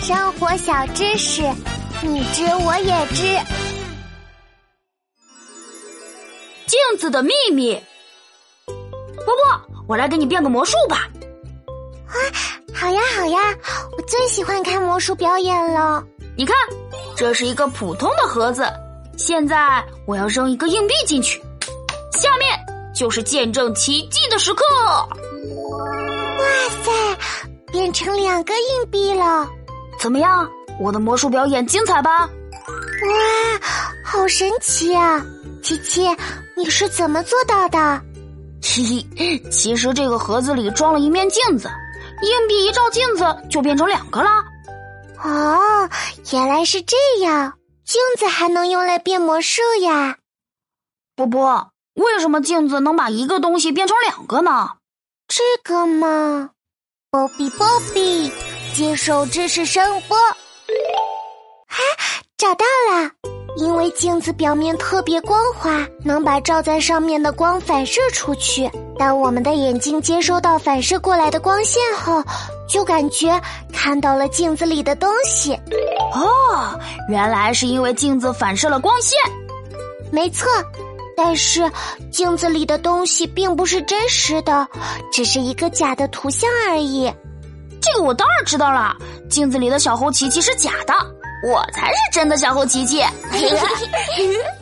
生活小知识，你知我也知。镜子的秘密。波波，我来给你变个魔术吧。啊，好呀好呀，我最喜欢看魔术表演了。你看，这是一个普通的盒子，现在我要扔一个硬币进去，下面就是见证奇迹的时刻。哇塞，变成两个硬币了！怎么样，我的魔术表演精彩吧？哇，好神奇啊！琪琪，你是怎么做到的？嘿嘿，其实这个盒子里装了一面镜子，硬币一照镜子就变成两个了。哦，原来是这样，镜子还能用来变魔术呀！波波，为什么镜子能把一个东西变成两个呢？这个嘛，波比波比，接受知识声波。啊，找到了！因为镜子表面特别光滑，能把照在上面的光反射出去。当我们的眼睛接收到反射过来的光线后，就感觉看到了镜子里的东西。哦，原来是因为镜子反射了光线。没错，但是镜子里的东西并不是真实的，只是一个假的图像而已。这个我当然知道了，镜子里的小猴琪琪是假的。我才是真的小猴琪琪。